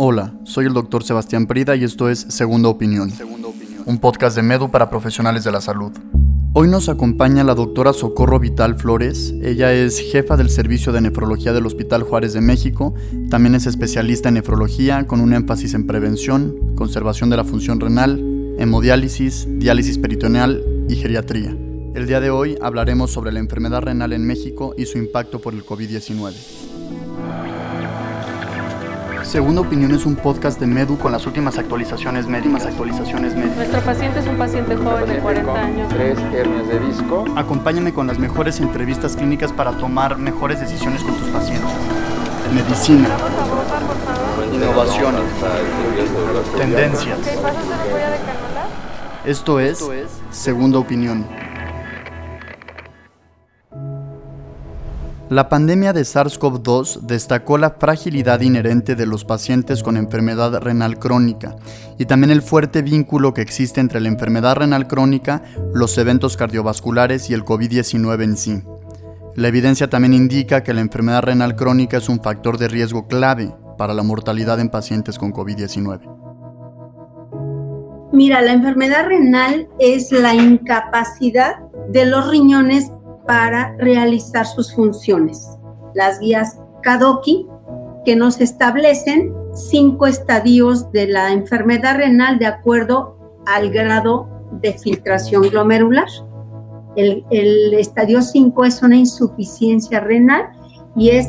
Hola, soy el doctor Sebastián Prida y esto es Segunda Opinión, un podcast de Medu para profesionales de la salud. Hoy nos acompaña la doctora Socorro Vital Flores. Ella es jefa del Servicio de Nefrología del Hospital Juárez de México. También es especialista en nefrología con un énfasis en prevención, conservación de la función renal, hemodiálisis, diálisis peritoneal y geriatría. El día de hoy hablaremos sobre la enfermedad renal en México y su impacto por el COVID-19. Segunda Opinión es un podcast de Medu con las últimas actualizaciones médicas. Actualizaciones médicas. Nuestro paciente es un paciente joven de 40 años. Tres hernias de disco. Acompáñame con las mejores entrevistas clínicas para tomar mejores decisiones con tus pacientes. Medicina, innovaciones, tendencias. Esto es Segunda Opinión. La pandemia de SARS-CoV-2 destacó la fragilidad inherente de los pacientes con enfermedad renal crónica y también el fuerte vínculo que existe entre la enfermedad renal crónica, los eventos cardiovasculares y el COVID-19 en sí. La evidencia también indica que la enfermedad renal crónica es un factor de riesgo clave para la mortalidad en pacientes con COVID-19. Mira, la enfermedad renal es la incapacidad de los riñones para realizar sus funciones. Las guías Kadoki que nos establecen cinco estadios de la enfermedad renal de acuerdo al grado de filtración glomerular. El, estadio 5 es una insuficiencia renal y es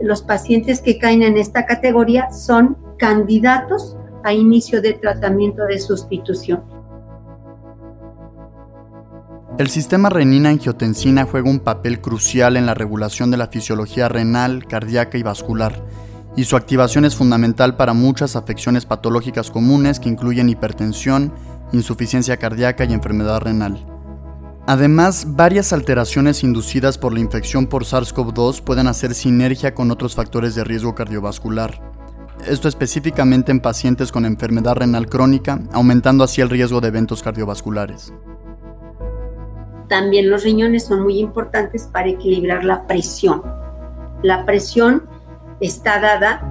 los pacientes que caen en esta categoría son candidatos a inicio de tratamiento de sustitución. El sistema renina-angiotensina juega un papel crucial en la regulación de la fisiología renal, cardíaca y vascular, y su activación es fundamental para muchas afecciones patológicas comunes que incluyen hipertensión, insuficiencia cardíaca y enfermedad renal. Además, varias alteraciones inducidas por la infección por SARS-CoV-2 pueden hacer sinergia con otros factores de riesgo cardiovascular. Esto específicamente en pacientes con enfermedad renal crónica, aumentando así el riesgo de eventos cardiovasculares. También los riñones son muy importantes para equilibrar la presión. La presión está dada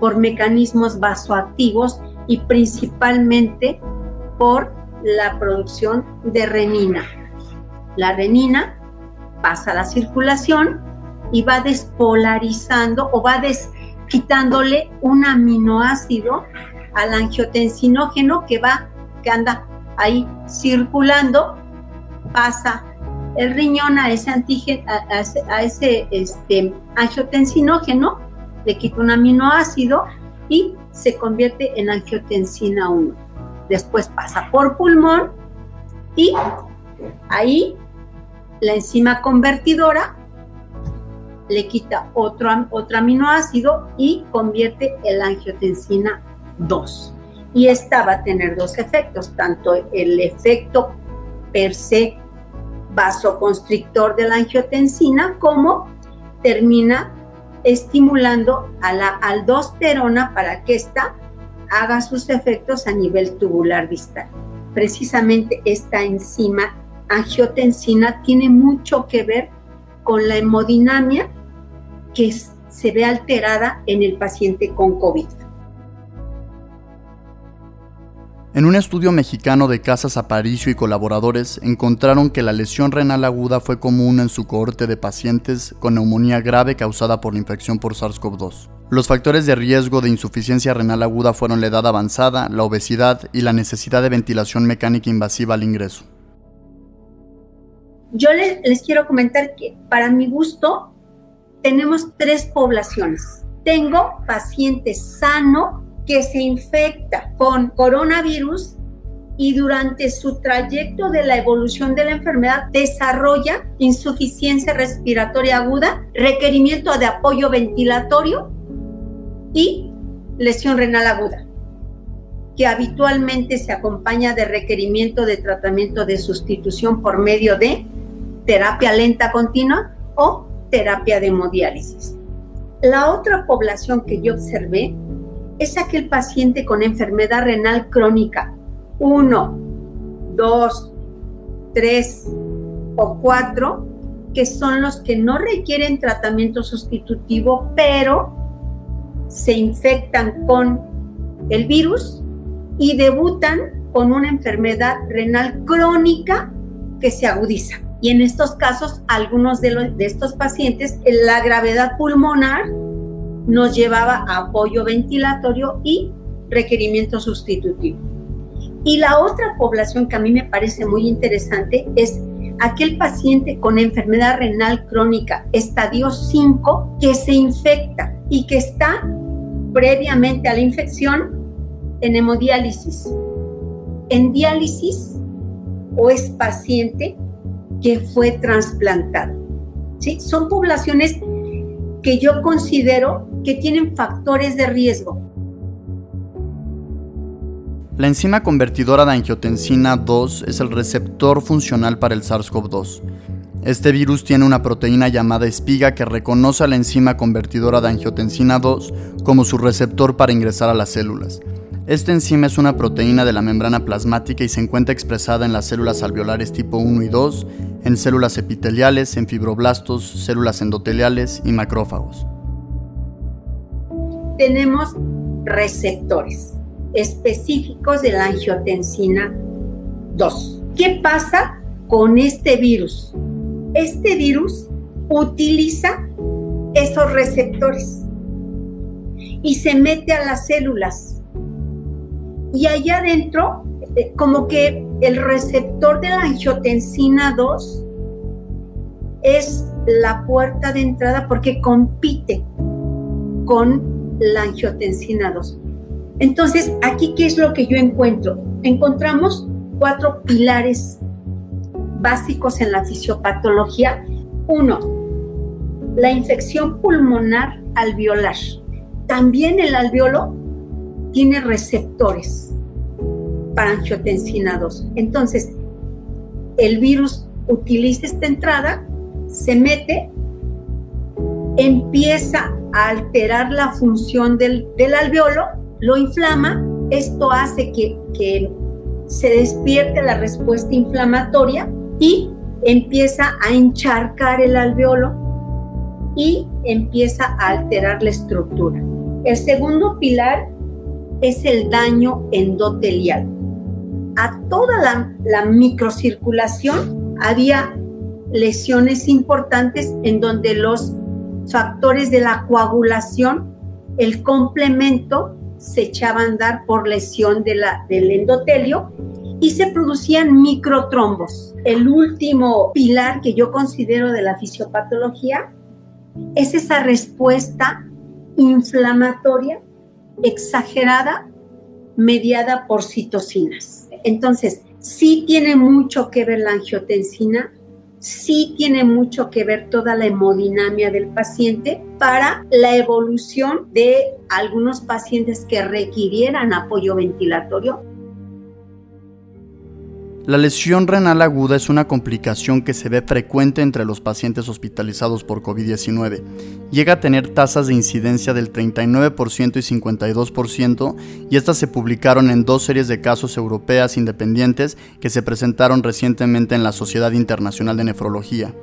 por mecanismos vasoactivos y principalmente por la producción de renina. La renina pasa a la circulación y va despolarizando o va quitándole un aminoácido al angiotensinógeno que va, que anda ahí circulando pasa el riñón a ese antígeno, a, a, a ese este, angiotensinógeno, le quita un aminoácido y se convierte en angiotensina 1. Después pasa por pulmón y ahí la enzima convertidora le quita otro, otro aminoácido y convierte el angiotensina 2. Y esta va a tener dos efectos, tanto el efecto per se vasoconstrictor de la angiotensina, como termina estimulando a la aldosterona para que ésta haga sus efectos a nivel tubular distal. Precisamente esta enzima angiotensina tiene mucho que ver con la hemodinamia que se ve alterada en el paciente con COVID. En un estudio mexicano de Casas Aparicio y colaboradores encontraron que la lesión renal aguda fue común en su cohorte de pacientes con neumonía grave causada por la infección por SARS-CoV-2. Los factores de riesgo de insuficiencia renal aguda fueron la edad avanzada, la obesidad y la necesidad de ventilación mecánica invasiva al ingreso. Yo les, quiero comentar que para mi gusto tenemos tres poblaciones. Tengo paciente sano que se infecta con coronavirus y durante su trayecto de la evolución de la enfermedad desarrolla insuficiencia respiratoria aguda, requerimiento de apoyo ventilatorio y lesión renal aguda, que habitualmente se acompaña de requerimiento de tratamiento de sustitución por medio de terapia lenta continua o terapia de hemodiálisis. La otra población que yo observé es aquel paciente con enfermedad renal crónica 1, 2, 3 o 4, que son los que no requieren tratamiento sustitutivo, pero se infectan con el virus y debutan con una enfermedad renal crónica que se agudiza. Y en estos casos, algunos de, de estos pacientes, la gravedad pulmonar nos llevaba a apoyo ventilatorio y requerimiento sustitutivo. Y la otra población que a mí me parece muy interesante es aquel paciente con enfermedad renal crónica estadio 5 que se infecta y que está previamente a la infección en hemodiálisis, en diálisis o es paciente que fue trasplantado. ¿Sí? Son poblaciones que yo considero que tienen factores de riesgo. La enzima convertidora de angiotensina 2 es el receptor funcional para el SARS-CoV-2. Este virus tiene una proteína llamada espiga que reconoce a la enzima convertidora de angiotensina 2 como su receptor para ingresar a las células. Esta enzima es una proteína de la membrana plasmática y se encuentra expresada en las células alveolares tipo 1 y 2, en células epiteliales, en fibroblastos, células endoteliales y macrófagos. Tenemos receptores específicos de la angiotensina 2. ¿Qué pasa con este virus? Este virus utiliza esos receptores y se mete a las células. Y allá adentro, eh, como que el receptor de la angiotensina 2 es la puerta de entrada porque compite con la angiotensina 2. Entonces, aquí, ¿qué es lo que yo encuentro? Encontramos cuatro pilares básicos en la fisiopatología. Uno, la infección pulmonar alveolar. También el alveolo tiene receptores para angiotensina 2. Entonces, el virus utiliza esta entrada, se mete, empieza alterar la función del, del alveolo lo inflama, esto hace que, se despierte la respuesta inflamatoria y empieza a encharcar el alveolo y empieza a alterar la estructura. El segundo pilar es el daño endotelial. A toda la, microcirculación había lesiones importantes en donde los factores de la coagulación, el complemento, se echaba a andar por lesión del endotelio y se producían microtrombos. El último pilar que yo considero de la fisiopatología es esa respuesta inflamatoria exagerada mediada por citocinas. Entonces, sí tiene mucho que ver la angiotensina sí tiene mucho que ver toda la hemodinamia del paciente para la evolución de algunos pacientes que requirieran apoyo ventilatorio la lesión renal aguda es una complicación que se ve frecuente entre los pacientes hospitalizados por COVID-19. Llega a tener tasas de incidencia del 39% y 52% y estas se publicaron en dos series de casos europeas independientes que se presentaron recientemente en la Sociedad Internacional de Nefrología.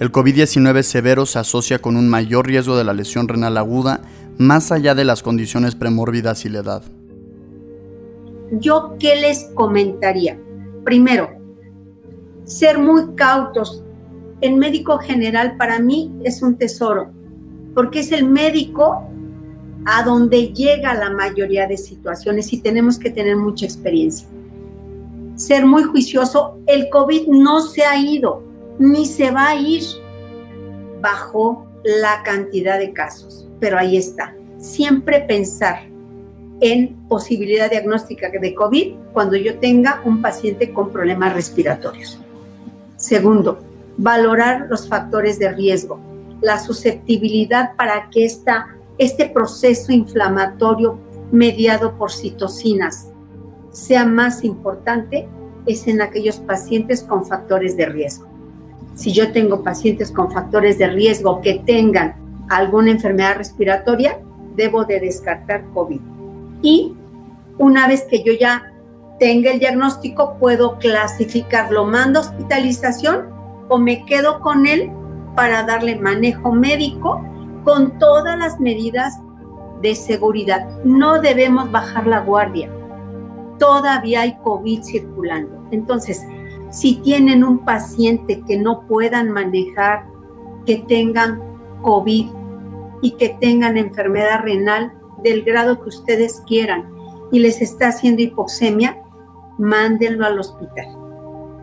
El COVID-19 severo se asocia con un mayor riesgo de la lesión renal aguda más allá de las condiciones premórbidas y la edad. ¿Yo qué les comentaría? Primero, ser muy cautos. El médico general para mí es un tesoro, porque es el médico a donde llega la mayoría de situaciones y tenemos que tener mucha experiencia. Ser muy juicioso, el COVID no se ha ido, ni se va a ir bajo la cantidad de casos, pero ahí está. Siempre pensar en posibilidad diagnóstica de COVID cuando yo tenga un paciente con problemas respiratorios. Segundo, valorar los factores de riesgo, la susceptibilidad para que esta, este proceso inflamatorio mediado por citocinas sea más importante es en aquellos pacientes con factores de riesgo. Si yo tengo pacientes con factores de riesgo que tengan alguna enfermedad respiratoria, debo de descartar COVID y una vez que yo ya tenga el diagnóstico, puedo clasificarlo, mando hospitalización o me quedo con él para darle manejo médico con todas las medidas de seguridad. No debemos bajar la guardia. Todavía hay COVID circulando. Entonces, si tienen un paciente que no puedan manejar, que tengan COVID y que tengan enfermedad renal del grado que ustedes quieran y les está haciendo hipoxemia, mándenlo al hospital,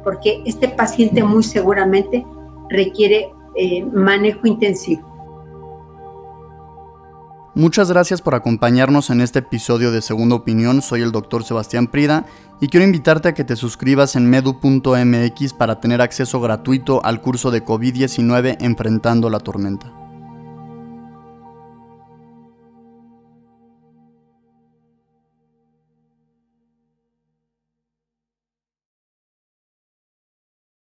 porque este paciente muy seguramente requiere eh, manejo intensivo. Muchas gracias por acompañarnos en este episodio de Segunda Opinión. Soy el doctor Sebastián Prida y quiero invitarte a que te suscribas en medu.mx para tener acceso gratuito al curso de COVID-19 Enfrentando la Tormenta.